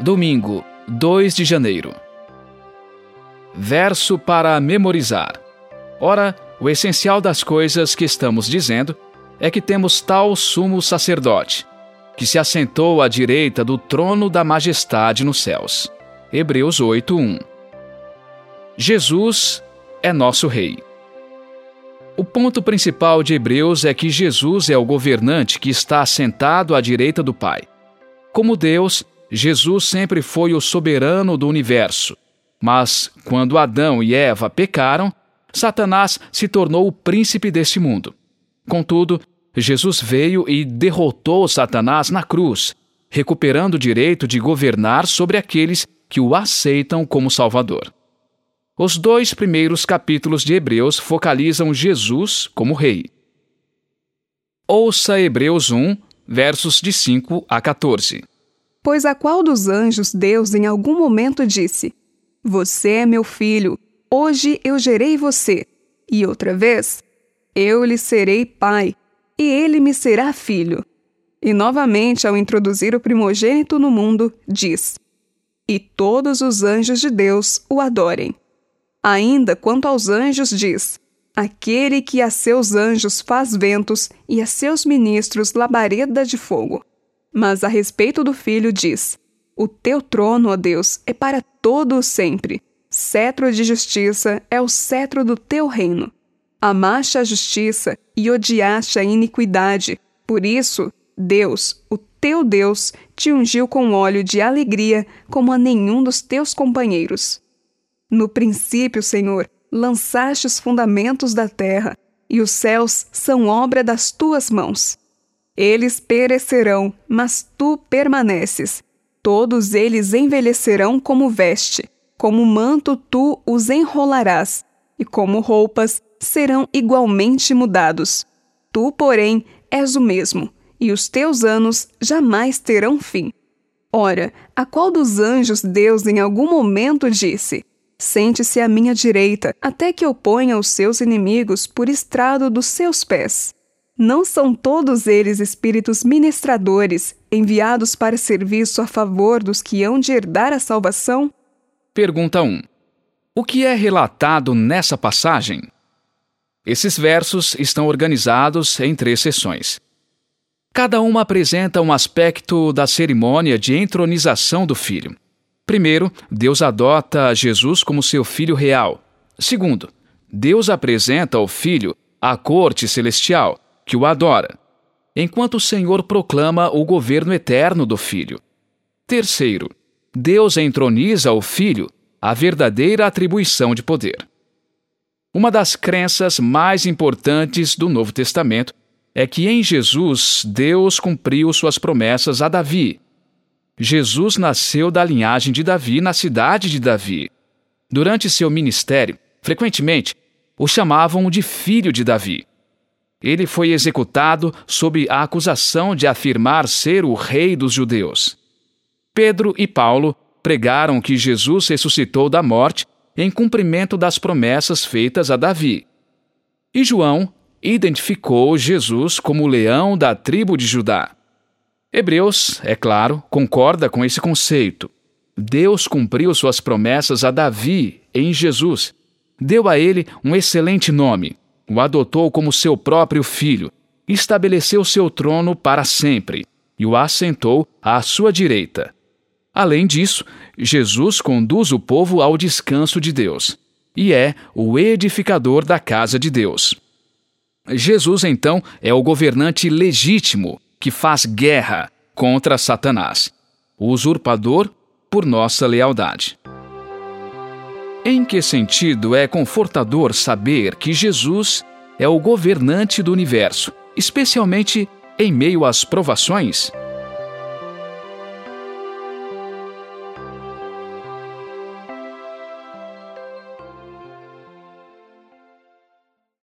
Domingo, 2 de janeiro. Verso para memorizar. Ora, o essencial das coisas que estamos dizendo é que temos tal sumo sacerdote, que se assentou à direita do trono da majestade nos céus. Hebreus 8:1. Jesus é nosso rei. O ponto principal de Hebreus é que Jesus é o governante que está assentado à direita do Pai. Como Deus, Jesus sempre foi o soberano do universo. Mas, quando Adão e Eva pecaram, Satanás se tornou o príncipe deste mundo. Contudo, Jesus veio e derrotou Satanás na cruz, recuperando o direito de governar sobre aqueles que o aceitam como Salvador. Os dois primeiros capítulos de Hebreus focalizam Jesus como Rei. Ouça Hebreus 1, versos de 5 a 14. Pois a qual dos anjos Deus em algum momento disse: Você é meu filho, hoje eu gerei você. E outra vez: Eu lhe serei pai, e ele me será filho. E novamente, ao introduzir o primogênito no mundo, diz: E todos os anjos de Deus o adorem. Ainda quanto aos anjos, diz: Aquele que a seus anjos faz ventos e a seus ministros labareda de fogo. Mas a respeito do filho, diz: O teu trono, ó Deus, é para todo o sempre. Cetro de justiça é o cetro do teu reino. Amaste a justiça e odiaste a iniquidade. Por isso, Deus, o teu Deus, te ungiu com óleo de alegria como a nenhum dos teus companheiros. No princípio, Senhor, lançaste os fundamentos da terra, e os céus são obra das tuas mãos. Eles perecerão, mas tu permaneces. Todos eles envelhecerão como veste, como manto tu os enrolarás, e como roupas serão igualmente mudados. Tu, porém, és o mesmo, e os teus anos jamais terão fim. Ora, a qual dos anjos Deus em algum momento disse: Sente-se à minha direita, até que eu ponha os seus inimigos por estrado dos seus pés. Não são todos eles espíritos ministradores, enviados para serviço a favor dos que hão de herdar a salvação? Pergunta 1. O que é relatado nessa passagem? Esses versos estão organizados em três sessões. Cada uma apresenta um aspecto da cerimônia de entronização do filho. Primeiro, Deus adota Jesus como seu filho real. Segundo, Deus apresenta o filho à corte celestial, que o adora, enquanto o Senhor proclama o governo eterno do filho. Terceiro, Deus entroniza o filho a verdadeira atribuição de poder. Uma das crenças mais importantes do Novo Testamento é que em Jesus Deus cumpriu suas promessas a Davi Jesus nasceu da linhagem de Davi na cidade de Davi. Durante seu ministério, frequentemente o chamavam de filho de Davi. Ele foi executado sob a acusação de afirmar ser o rei dos judeus. Pedro e Paulo pregaram que Jesus ressuscitou da morte em cumprimento das promessas feitas a Davi. E João identificou Jesus como o leão da tribo de Judá. Hebreus, é claro, concorda com esse conceito. Deus cumpriu suas promessas a Davi em Jesus. Deu a ele um excelente nome, o adotou como seu próprio filho, estabeleceu seu trono para sempre e o assentou à sua direita. Além disso, Jesus conduz o povo ao descanso de Deus e é o edificador da casa de Deus. Jesus, então, é o governante legítimo que faz guerra contra Satanás, o usurpador por nossa lealdade. Em que sentido é confortador saber que Jesus é o governante do universo, especialmente em meio às provações?